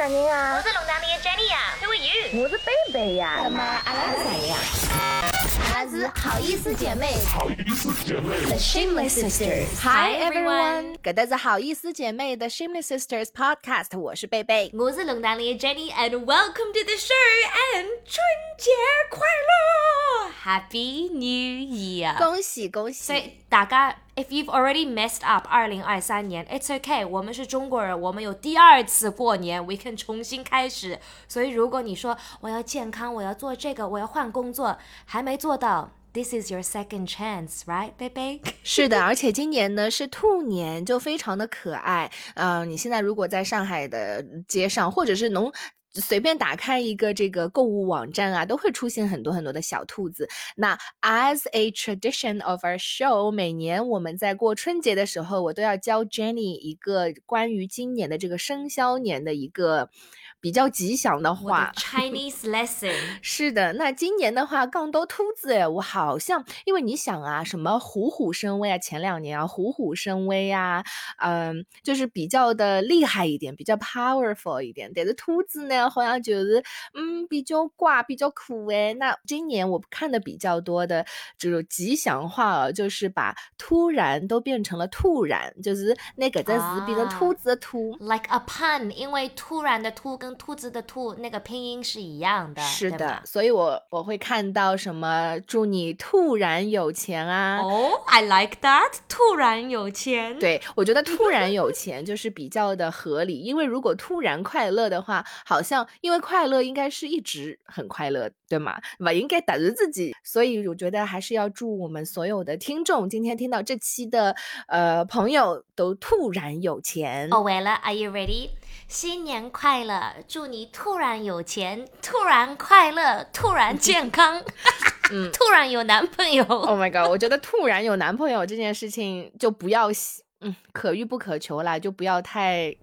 啥人啊？我是龙潭里的 Jenny 呀，Who are you？我是贝贝呀。那么阿拉是谁呀？阿拉是好意思姐妹。好意思姐妹。The Shameless Sisters。Hi everyone，搿搭是好意思姐妹的 Shameless Sisters Podcast，我是贝贝。我是龙潭里的 Jenny，and welcome to the show，and 春节快乐，Happy New Year！恭喜恭喜！所以大家，if you've already messed up 二零二三年，it's okay，我们是中国人，我们有第二次过年，we can 重新开始。所以如果你说我要健康，我要做这个，我要换工作，还没做到。This is your second chance, right, baby？是的，而且今年呢是兔年，就非常的可爱。嗯、你现在如果在上海的街上，或者是农随便打开一个这个购物网站啊，都会出现很多很多的小兔子。那 as a tradition of our show，每年我们在过春节的时候，我都要教 Jenny 一个关于今年的这个生肖年的一个比较吉祥的话的。Chinese lesson。是的，那今年的话，杠多兔子哎，我好像因为你想啊，什么虎虎生威啊，前两年啊，虎虎生威啊，嗯，就是比较的厉害一点，比较 powerful 一点。但是兔子呢，好像就是嗯比较乖，比较酷哎。那今年我看的比较多的这种吉祥话啊，就是把突然都变成了突然，就是那个字变成兔子的兔。Like a pun，因为突然的突跟兔子的兔那个拼音是一样的，是的，所以我我会看到什么祝你突然有钱啊，哦、i like that，突然有钱。对，我觉得突然有 钱就是比较的合理，因为如果突然快乐的话，好像因为快乐应该是一直很快乐，对吗？吧，应该打着自己，所以我觉得还是要祝我们所有的听众今天听到这期的呃朋友都突然有钱。哦，完了，Are you ready？新年快乐！祝你突然有钱，突然快乐，突然健康，嗯突然有男朋友。Oh my god！我觉得突然有男朋友这件事情就不要，嗯，可遇不可求啦，就不要太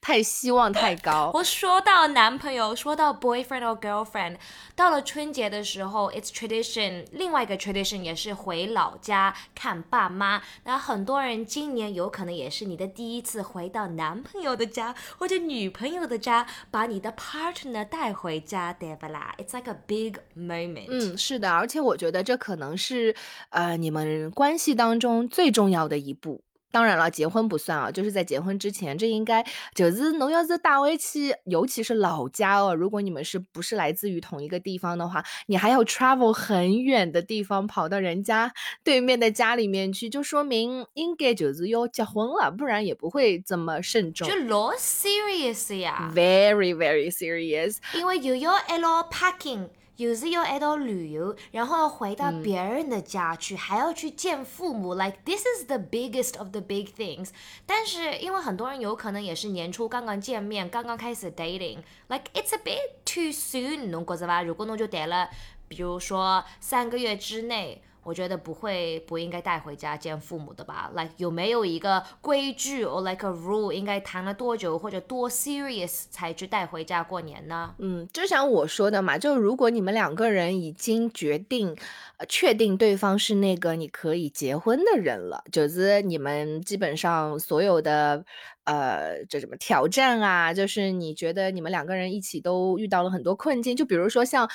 太希望太高。我说到男朋友，说到 boyfriend or girlfriend，到了春节的时候，it's tradition。另外一个 tradition 也是回老家看爸妈。那很多人今年有可能也是你的第一次回到男朋友的家或者女朋友的家，把你的 partner 带回家，对不啦？It's like a big moment。嗯，是的，而且我觉得这可能是呃你们关系当中最重要的一步。当然了，结婚不算啊，就是在结婚之前，这应该就是侬要是大回去，尤其是老家哦，如果你们是不是来自于同一个地方的话，你还要 travel 很远的地方，跑到人家对面的家里面去，就说明应该就是要结婚了，不然也不会这么慎重就。老 serious 呀，Very very serious。因为又要一路 packing，又是要一道旅游，然后要回到别人的家去，还要去见父母。Like this is the biggest of the big things。但是因为很多人有可能也是年初刚刚见面，刚刚开始 dating，like it's a bit too soon，侬觉着吧？如果侬就待了，比如说三个月之内。我觉得不会不应该带回家见父母的吧？Like 有没有一个规矩 or like a rule 应该谈了多久或者多 serious 才去带回家过年呢？嗯，就像我说的嘛，就如果你们两个人已经决定、呃、确定对方是那个你可以结婚的人了，就是你们基本上所有的呃这什么挑战啊，就是你觉得你们两个人一起都遇到了很多困境，就比如说像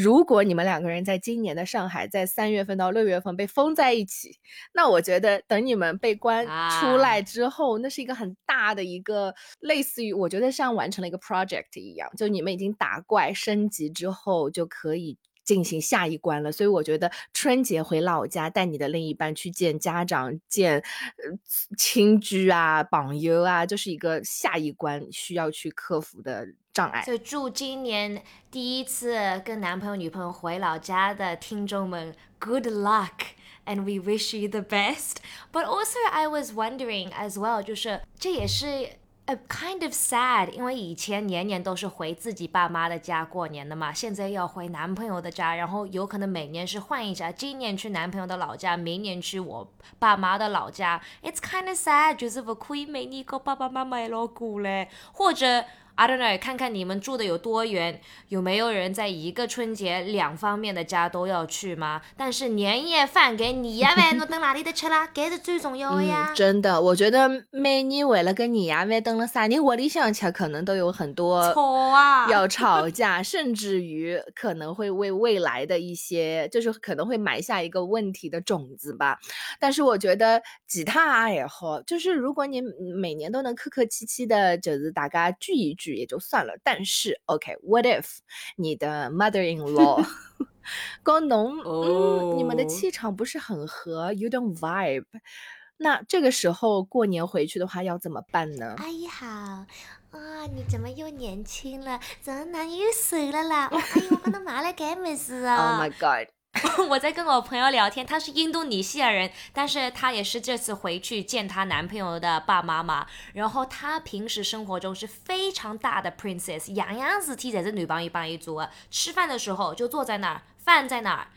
如果你们两个人在今年的上海，在三月份到六月份被封在一起，那我觉得等你们被关出来啊之后，那是一个很大的一个类似于我觉得像完成了一个 project 一样，就你们已经打怪升级之后就可以。进行下一关了，所以我觉得春节回老家带你的另一半去见家长、见亲居啊、朋友啊，就是一个下一关需要去克服的障碍。所以祝今年第一次跟男朋友、女朋友回老家的听众们 good luck。And we wish you the best. But also, I was wondering as well，就是这也是 a kind of sad，因为以前年年都是回自己爸妈的家过年的嘛，现在要回男朋友的家，然后有可能每年是换一家，今年去男朋友的老家，明年去我爸妈的老家。It's kind of sad，就是不可以每年跟爸爸妈妈一路过嘞，或者 I don't know，看看你们住的有多远，有没有人在一个春节两方面的家都要去吗？但是年夜饭给你呀喂，侬等哪里的吃啦？这是最重要的呀。真的，我觉得每年为了跟年夜饭等了啥人窝里向吃，可能都有很多吵啊，要吵架，甚至于可能会为未来的一些，就是可能会埋下一个问题的种子吧。但是我觉得吉他也好，就是如果你每年都能客客气气的，就是大家聚一聚。也就算了，但是 OK，What if 你的 mother-in-law 跟侬，嗯，你们的气场不是很合，You don't vibe，那这个时候过年回去的话要怎么办呢？阿姨好，啊，你怎么又年轻了？怎么男又瘦了啦？阿姨，我跟他买了干么事啊？Oh my god！我在跟我朋友聊天，她是印度尼西亚人，但是她也是这次回去见她男朋友的爸妈妈。然后她平时生活中是非常大的 princess，样样事体侪是女朋友帮一做。吃饭的时候就坐在那儿，饭在那儿。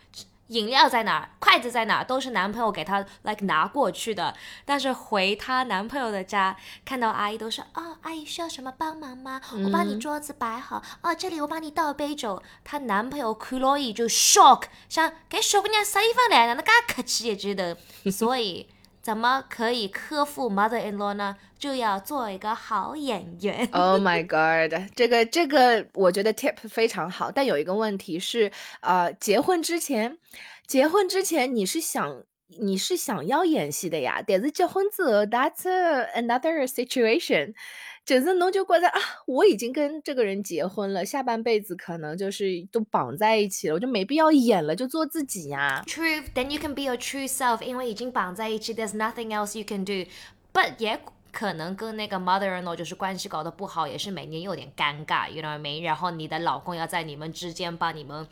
饮料在哪儿？筷子在哪儿？都是男朋友给她 like 拿过去的。但是回她男朋友的家，看到阿姨都是哦，阿姨需要什么帮忙吗？我帮你桌子摆好。哦，这里我帮你倒杯酒。她男朋友看了伊就 shock，想给小姑娘啥地方来了？那噶客气也觉得。所以怎么可以克服 mother-in-law 呢？就要做一个好演员。Oh my god，这个这个我觉得 tip 非常好，但有一个问题是，呃，结婚之前，结婚之前你是想你是想要演戏的呀，但是结婚之后，that's another situation，就是侬就觉得啊，我已经跟这个人结婚了，下半辈子可能就是都绑在一起了，我就没必要演了，就做自己呀。True，then you can be your true self，因为已经绑在一起，there's nothing else you can do，but 也。可能跟那个 mother-in-law 就是关系搞得不好，也是每年有点尴尬，you know what I mean？然后你的老公要在你们之间帮你们，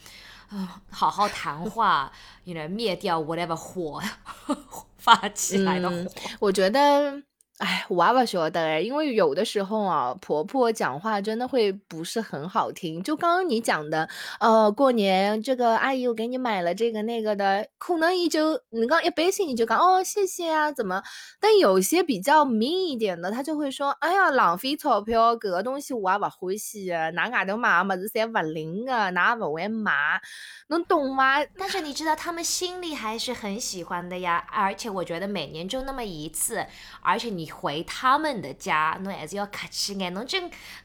啊，好好谈话，you know，灭掉 whatever 火 发起来的火。我觉得。哎，娃娃说的，因为有的时候啊，婆婆讲话真的会不是很好听。就刚刚你讲的，呃，过年这个阿姨我给你买了这个那个的，可能你就你刚一杯水你就讲哦谢谢啊，怎么？但有些比较明一点的，他就会说，哎呀，浪费钞票，这个东西我也不欢喜，拿外头买么子侪不灵的，哪不会买，能懂吗？但是你知道他们心里还是很喜欢的呀，而且我觉得每年就那么一次，而且你。回他们的家，侬还是要客气眼，侬就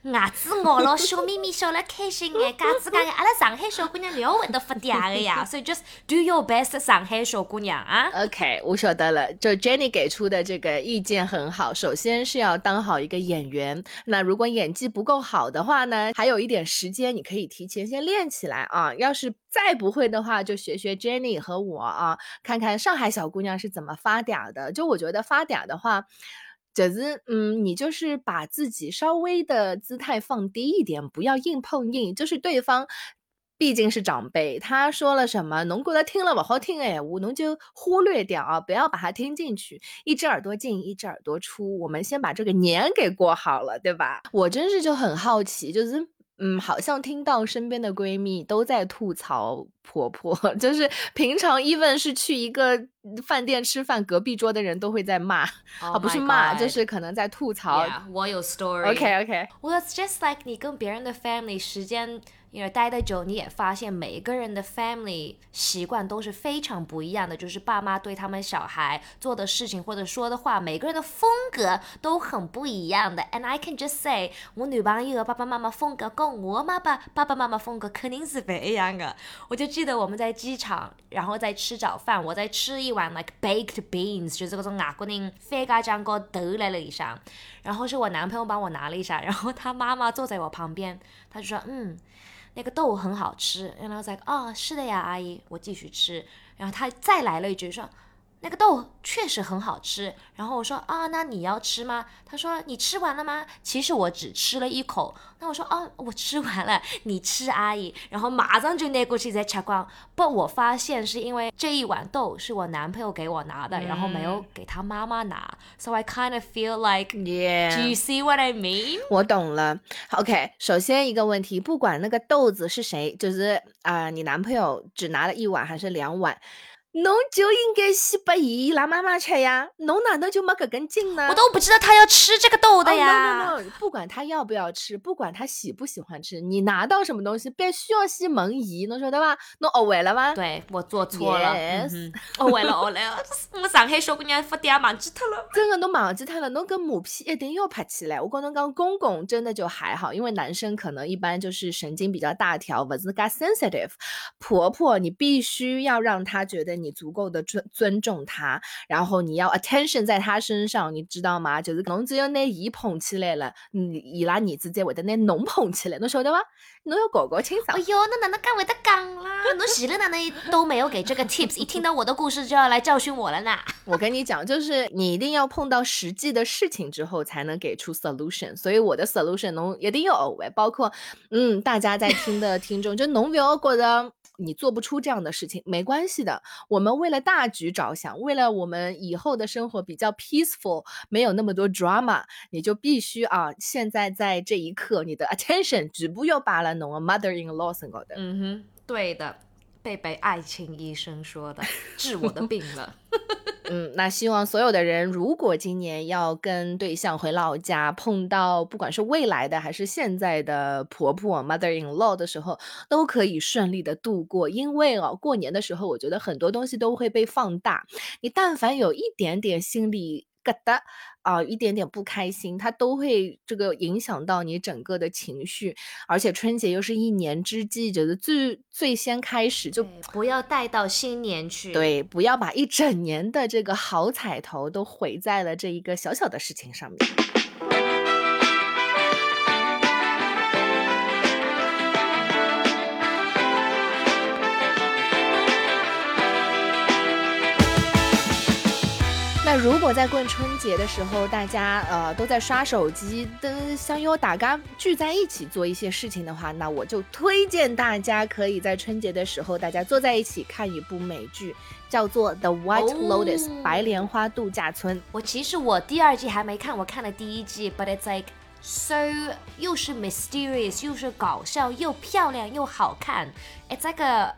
牙齿咬了，笑眯眯笑了，开心眼，嘎子讲阿拉上海小姑娘要会得发嗲的呀，所以 just do your best，上海小姑娘啊。OK，我晓得了，就 Jenny 给出的这个意见很好。首先是要当好一个演员，那如果演技不够好的话呢，还有一点时间，你可以提前先练起来啊。要是再不会的话，就学学 Jenny 和我啊，看看上海小姑娘是怎么发嗲的。就我觉得发嗲的话。就是嗯，你就是把自己稍微的姿态放低一点，不要硬碰硬。就是对方毕竟是长辈，他说了什么，侬觉得听了不好听哎，我侬就忽略掉啊，不要把它听进去。一只耳朵进，一只耳朵出。我们先把这个年给过好了，对吧？我真是就很好奇，就是。嗯，好像听到身边的闺蜜都在吐槽婆婆，就是平常 even 是去一个饭店吃饭，隔壁桌的人都会在骂，啊，不是骂，就是可能在吐槽。我有 story。OK OK。Well, it's just like 你跟别人的 family 时间。因为待得久，你也发现每个人的 family 习惯都是非常不一样的，就是爸妈对他们小孩做的事情或者说的话，每个人的风格都很不一样的。And I can just say，我女朋友的爸爸妈妈风格跟我妈爸爸爸妈妈风格肯定是不一样的。我就记得我们在机场，然后在吃早饭，我在吃一碗 like baked beans，就是这种外国人番茄酱和豆来了一下，然后是我男朋友帮我拿了一下，然后他妈妈坐在我旁边，他就说，嗯。那个豆很好吃，然后在哦，是的呀，阿姨，我继续吃。然后他再来了一句说。那个豆确实很好吃，然后我说啊，那你要吃吗？他说你吃完了吗？其实我只吃了一口。那我说哦，我吃完了，你吃，阿姨。然后马上就拿过去再吃光。不，我发现是因为这一碗豆是我男朋友给我拿的，然后没有给他妈妈拿。So I kind of feel like, yeah. Do you see what I mean? 我懂了。OK，首先一个问题，不管那个豆子是谁，就是啊，你男朋友只拿了一碗还是两碗。侬就应该先拨伊伊拉妈妈吃呀，侬哪能就没搿根筋呢？我都不知道他要吃这个豆的呀。No no no，不管他要不要吃，不管他喜不喜欢吃，你拿到什么东西必须要先问伊，侬晓得伐？侬学会了伐？对我做错了哼哦，完了哦了，我上海小姑娘发嗲忘记脱了。真的侬忘记脱了，侬搿马屁一定要拍起来。我跟侬讲，公公真的就还好，因为男生可能一般就是神经比较大条，勿是介 sensitive。婆婆，你必须要让她觉得你足够的尊尊重他，然后你要 attention 在他身上，你知道吗？就是侬只有拿伊捧起来了，你，伊拉儿子才会得拿侬捧起来，侬晓得吗？侬要搞搞清爽哎。呦，那哪能敢会得讲啦？侬前头哪能都没有给这个 tips，一听到我的故事就要来教训我了呢？我跟你讲，就是你一定要碰到实际的事情之后，才能给出 solution。所以我的 solution 侬一定要学会，包括嗯，大家在听的听众，就侬不要觉得你做不出这样的事情，没关系的。我们为了大局着想，为了我们以后的生活比较 peaceful，没有那么多 drama，你就必须啊，现在在这一刻，你的 attention 全部又把了侬 mother in law 身高的。嗯哼，对的，贝贝爱情医生说的，治我的病了。嗯，那希望所有的人，如果今年要跟对象回老家，碰到不管是未来的还是现在的婆婆 mother in law 的时候，都可以顺利的度过。因为哦，过年的时候，我觉得很多东西都会被放大。你但凡有一点点心里疙瘩啊、一点点不开心，它都会这个影响到你整个的情绪。而且春节又是一年之计，觉得最最先开始就不要带到新年去。，对，不要把一整年的这个好彩头都毁在了这一个小小的事情上面。如果在过春节的时候，大家呃都在刷手机，的想要大家聚在一起做一些事情的话，那我就推荐大家可以在春节的时候，大家坐在一起看一部美剧，叫做《The White 哦 Lotus、白莲花度假村。我其实我第二季还没看，我看了第一季，but it's like so 又是 mysterious，又是搞笑，又漂亮又好看，it's like a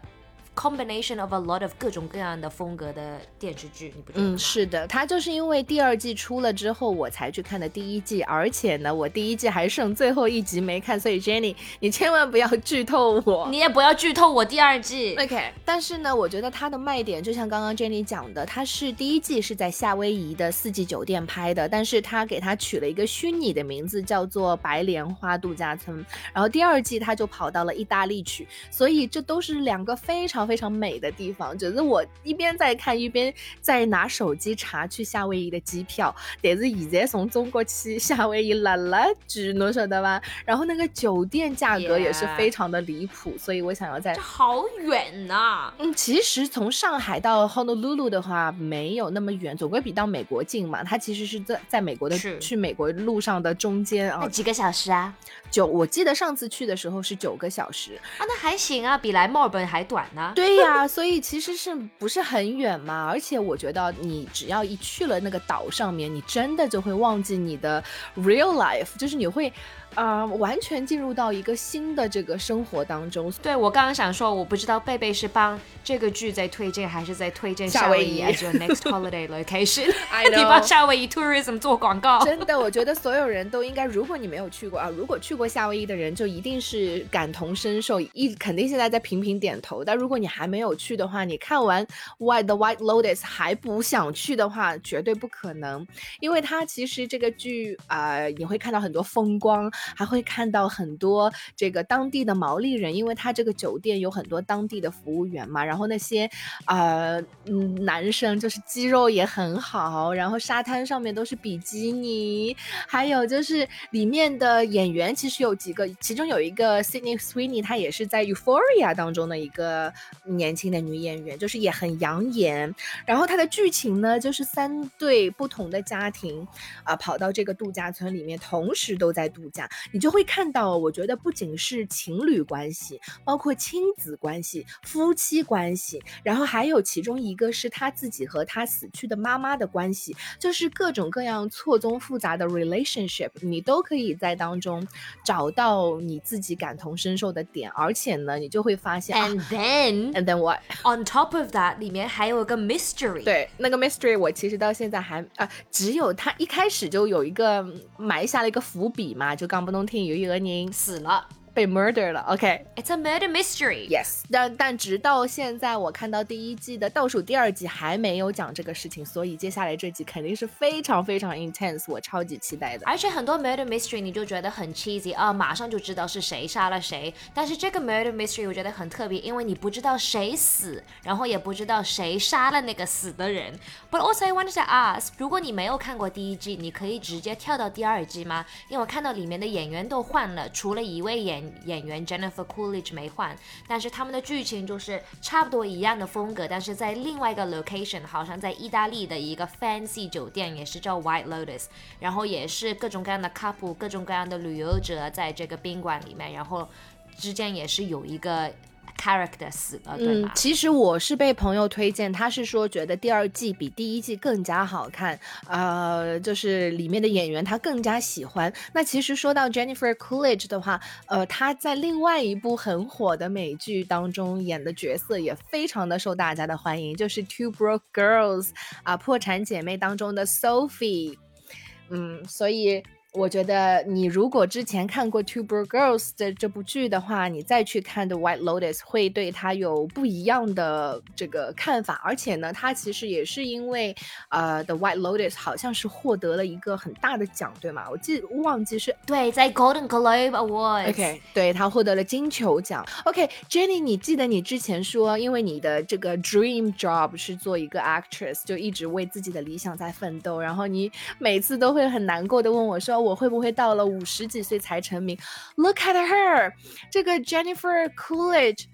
combination of a lot of 各种各样的风格的电视剧，你不觉得吗？嗯，是的，它就是因为第二季出了之后，我才去看的第一季，而且呢，我第一季还剩最后一集没看，所以 Jenny，你千万不要剧透我。你也不要剧透我第二季。OK，但是呢，我觉得它的卖点就像刚刚 Jenny 讲的，它是第一季是在夏威夷的四季酒店拍的，但是它给它取了一个虚拟的名字，叫做白莲花度假村。然后第二季它就跑到了意大利去，所以这都是两个非常非常美的地方。就是我一边在看，一边在拿手机查去夏威夷的机票，但是现在从中国去夏威夷辣辣句，侬晓得吧？然后那个酒店价格也是非常的离谱，所以我想要在这好远呐、嗯，其实从上海到 Honolulu 的话没有那么远，总归比到美国近嘛。它其实是在在美国的去美国路上的中间啊，那几个小时啊？九我记得上次去的时候是九个小时。啊，那还行啊，比来墨尔本还短呢。对呀，所以其实是不是很远嘛？而且我觉得你只要一去了那个岛上面，你真的就会忘记你的 real life，就是你会啊、完全进入到一个新的这个生活当中。对，我刚刚想说，我不知道贝贝是帮这个剧在推荐，还是在推荐夏威夷夏威夷 as your next holiday location？I 你帮夏威夷 tourism 做广告。真的，我觉得所有人都应该，如果你没有去过啊，如果去过夏威夷的人，就一定是感同身受，一肯定现在在频频点头。但如果你还没有去的话，你看完《White the White Lotus》还不想去的话，绝对不可能，因为它其实这个剧啊、你会看到很多风光，还会看到很多这个当地的毛利人，因为它这个酒店有很多当地的服务员嘛，然后那些呃嗯男生就是肌肉也很好，然后沙滩上面都是比基尼，还有就是里面的演员其实有几个，其中有一个 Sydney Sweeney，他也是在 Euphoria 当中的一个年轻的女演员，就是也很养眼。然后它的剧情呢，就是三对不同的家庭啊、跑到这个度假村里面，同时都在度假，你就会看到，我觉得不仅是情侣关系，包括亲子关系、夫妻关系，然后还有其中一个是他自己和他死去的妈妈的关系，就是各种各样错综复杂的 relationship，你都可以在当中找到你自己感同身受的点，而且呢，你就会发现，And then And then what？on top of that，里面还有一个 mystery。对，那个 mystery 我其实到现在还呃，只有他一开始就有一个埋下了一个伏笔嘛，就刚不能听有一个人死了被 murder 了。OK。，It's a murder mystery。Yes，但但直到现在，我看到第一季的倒数第二集还没有讲这个事情，所以接下来这集肯定是非常非常 intense，我超级期待的。而且很多 murder mystery 你就觉得很 cheesy 啊，马上就知道是谁杀了谁。但是这个 murder mystery 我觉得很特别，因为你不知道谁死，然后也不知道谁杀了那个死的人。But also I wanted to ask，如果你没有看过第一季，你可以直接跳到第二季吗？因为我看到里面的演员都换了，除了一位演演员 Jennifer Coolidge 没换，但是他们的剧情就是差不多一样的风格，但是在另外一个 location，好像在意大利的一个 fancy 酒店，也是叫 White Lotus，然后也是各种各样的 couple，各种各样的旅游者在这个宾馆里面，然后之间也是有一个 character 死了，对嗯，？其实我是被朋友推荐，他是说觉得第二季比第一季更加好看，呃，就是里面的演员他更加喜欢。那其实说到 Jennifer Coolidge 的话，呃，她在另外一部很火的美剧当中演的角色也非常的受大家的欢迎，就是《Two Broke Girls》啊，破产姐妹当中的 Sophie。嗯，所以我觉得你如果之前看过《Two Broke Girls》的这部剧的话，你再去看《The White Lotus》，会对它有不一样的这个看法。而且呢，它其实也是因为呃，《The White Lotus》好像是获得了一个很大的奖，对吗？我记忘记是对，在 Golden Globe Awards。OK，对他获得了金球奖。OK，Jenny，、你记得你之前说，因为你的这个 dream job 是做一个 actress，就一直为自己的理想在奋斗，然后你每次都会很难过的问我说，我会不会到了五十几岁才成名？Look at her，这个 Jennifer Coolidge。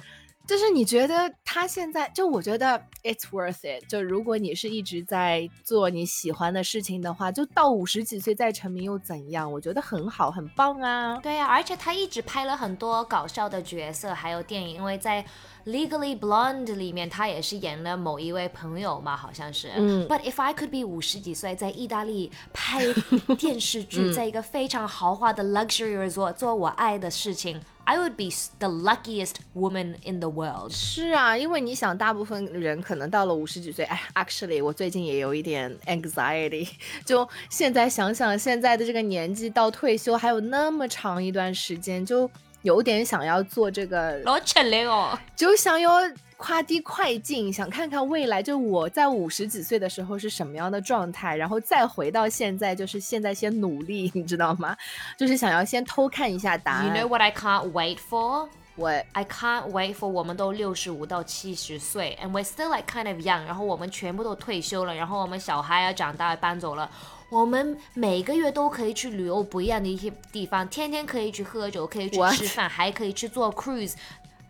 就是你觉得他现在，就我觉得 it's worth it。就如果你是一直在做你喜欢的事情的话，就到五十几岁再成名又怎样？我觉得很好，很棒啊。对啊、而且他一直拍了很多搞笑的角色，还有电影，因为在 Legally Blonde 里面，他也是演了某一位朋友嘛，好像是。嗯 But if I could be 五十几岁，在意大利拍 电视剧，在一个非常豪华的 luxury resort 做我爱的事情，I would be the luckiest woman in the world。是啊，因为你想，大部分人可能到了五十几岁，哎，actually，我最近也有一点 anxiety。就现在想想，现在的这个年纪到退休还有那么长一段时间，就有点想要做这个，老吃力哦。就想要快滴快进，想看看未来，就我在五十几岁的时候是什么样的状态，然后再回到现在，就是现在先努力，你知道吗？就是想要先偷看一下答案 You。know what I can't wait for? What I can't wait for 我们都六十五到七十岁，and we're still like kind of young，然后我们全部都退休了，然后我们小孩要长大搬走了，我们每个月都可以去旅游不一样的一些地方，天天可以去喝酒，可以去？吃饭，还可以去做 cruise。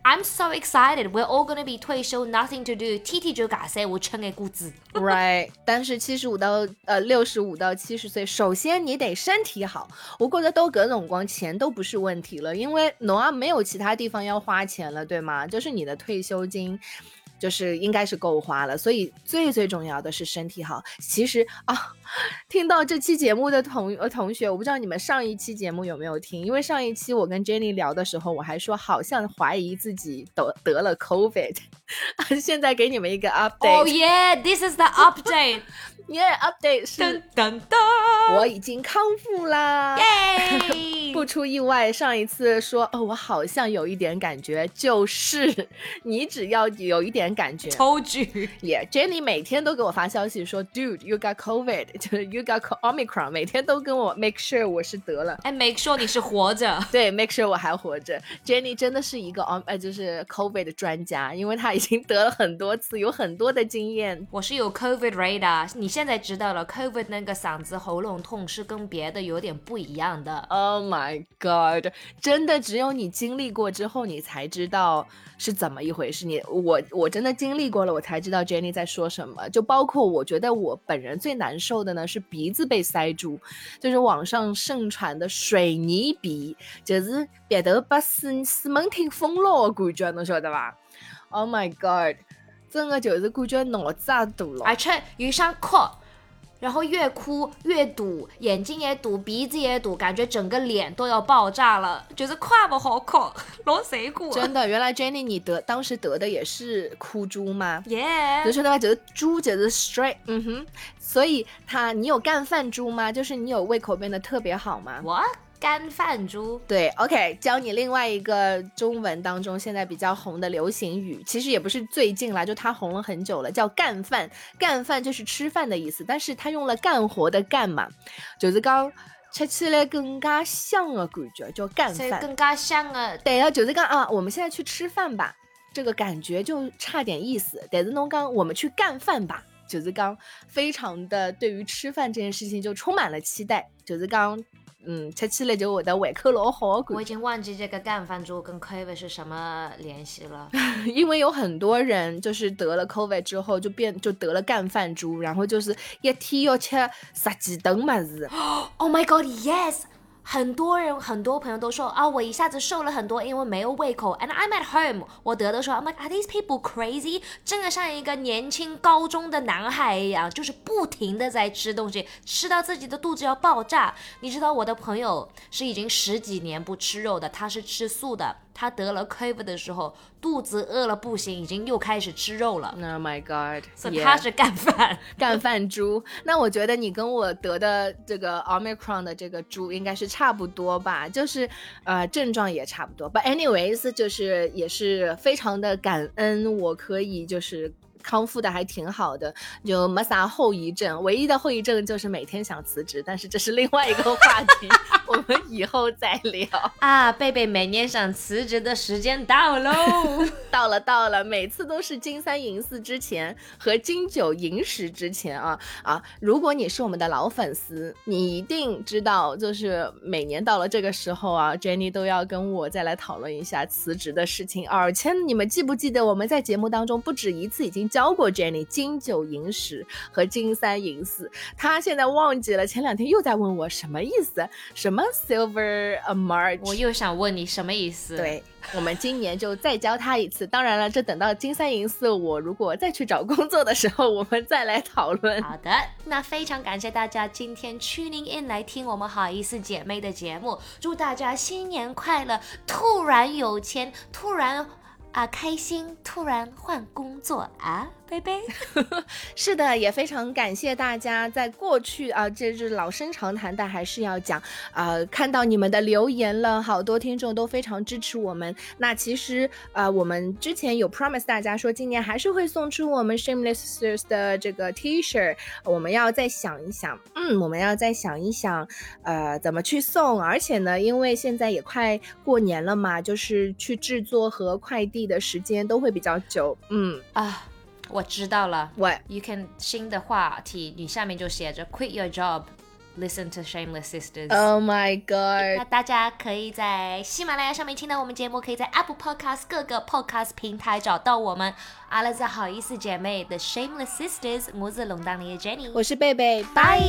I'm so excited. We're all gonna be 退休，nothing to do，TT 就嘎塞我撑个股子。Right，但是七十五到呃六十五到七十岁，首先你得身体好。我过得都各种光钱都不是问题了，因为侬啊没有其他地方要花钱了，对吗？就是你的退休金。就是应该是够花了，所以最最重要的是身体好。其实啊，听到这期节目的同呃同学，我不知道你们上一期节目有没有听，因为上一期我跟 Jenny 聊的时候，我还说好像怀疑自己得得了 COVID，现在给你们一个 update。Oh yeah, this is the update. Yeah，update 是，噔噔噔，我已经康复啦。耶，不出意外，上一次说，哦，我好像有一点感觉，就是 你只要有一点感觉，超剧。耶，Jenny 每天都给我发消息说，Dude，you got COVID，就是 you got Omicron，每天都跟我 make sure 我是得了，哎，make sure 你是活着，对，make sure 我还活着。Jenny 真的是一个 Om，呃，就是 COVID 的专家，因为他已经得了很多次，有很多的经验。我是有 COVID radar，你现。现在知道了，COVID 那个嗓子喉咙痛是跟别的有点不一样的。Oh my god！真的只有你经历过之后，你才知道是怎么一回事。你我我真的经历过了，我才知道 Jenny 在说什么。就包括我觉得我本人最难受的呢，是鼻子被塞住，就是网上盛传的水泥鼻，就是别头把死死门厅封了的感觉，侬晓得吧？Oh my god！真的就是感觉脑子也堵了。而且遇上哭，然后越哭越堵，眼睛也堵，鼻子也堵，感觉整个脸都要爆炸了，就是胯不好哭，老谁哭？真的，原来 Jenny 你得当时得的也是哭猪吗？耶，就是那个觉得猪觉得 straight，嗯哼，所以他你有干饭猪吗？就是你有胃口变得特别好吗？我。干饭猪，对，OK，教你另外一个中文当中现在比较红的流行语，其实也不是最近啦，就它红了很久了，叫干饭。干饭就是吃饭的意思，但是它用了干活的干嘛，就是刚吃起来更加香的感觉，叫干饭。更加香啊！对啊，就是讲啊，我们现在去吃饭吧，这个感觉就差点意思。但是侬刚我们去干饭吧，就是刚非常的对于吃饭这件事情就充满了期待，就是刚。嗯，吃起来就会得胃口老好。我已经忘记这个干饭猪跟 COVID 是什么联系了，因为有很多人就是得了 COVID 之后就变就得了干饭猪，然后就是一天要吃十几顿么子。Oh my god, yes. 很多人很多朋友都说啊，我一下子瘦了很多，因为没有胃口。And I'm at home，我得的时候，I'm like，are these people crazy？真的像一个年轻高中的男孩一样，就是不停的在吃东西，吃到自己的肚子要爆炸。你知道我的朋友是已经十几年不吃肉的，他是吃素的。他得了 COVID 的时候，肚子饿了不行，已经又开始吃肉了。Oh my god！所以他是干饭，干饭猪。那我觉得你跟我得的这个 Omicron 的这个猪应该是差不多吧，就是呃症状也差不多。But anyways，就是也是非常的感恩，我可以就是。康复的还挺好的，就没啥后遗症。唯一的后遗症就是每天想辞职，但是这是另外一个话题，我们以后再聊啊。贝贝每年想辞职的时间到喽，到了到了，每次都是金三银四之前和金九银十之前啊啊！如果你是我们的老粉丝，你一定知道，就是每年到了这个时候啊，Jenny 都要跟我再来讨论一下辞职的事情。而且你们记不记得我们在节目当中不止一次已经。教过 Jenny 金九银十和金三银四，他现在忘记了，前两天又在问我什么意思，什么 Silver March，我又想问你什么意思？对，我们今年就再教他一次。当然了，这等到金三银四，我如果再去找工作的时候，我们再来讨论。好的，那非常感谢大家今天 tuning in 来听我们好意思姐妹的节目，祝大家新年快乐！突然有钱，突然。啊，开心！突然换工作啊。贝贝，是的，也非常感谢大家在过去啊，这是老生常谈，但还是要讲啊。看到你们的留言了，好多听众都非常支持我们。那其实啊，我们之前有 promise 大家说，今年还是会送出我们 Shameless Sisters 的这个 T 恤。我们要再想一想，嗯，我们要再想一想，呃，怎么去送。而且呢，因为现在也快过年了嘛，就是去制作和快递的时间都会比较久。嗯啊。我知道了，What you can 新的话题，你下面就写着 Quit your job, listen to Shameless Sisters. Oh my god！那大家可以在喜马拉雅上面听到我们节目，可以在 Apple Podcast 各个 Podcast 平台找到我们。阿拉子好意思姐妹，The Shameless Sisters，母子龙当里的 Jenny，我是贝贝，拜。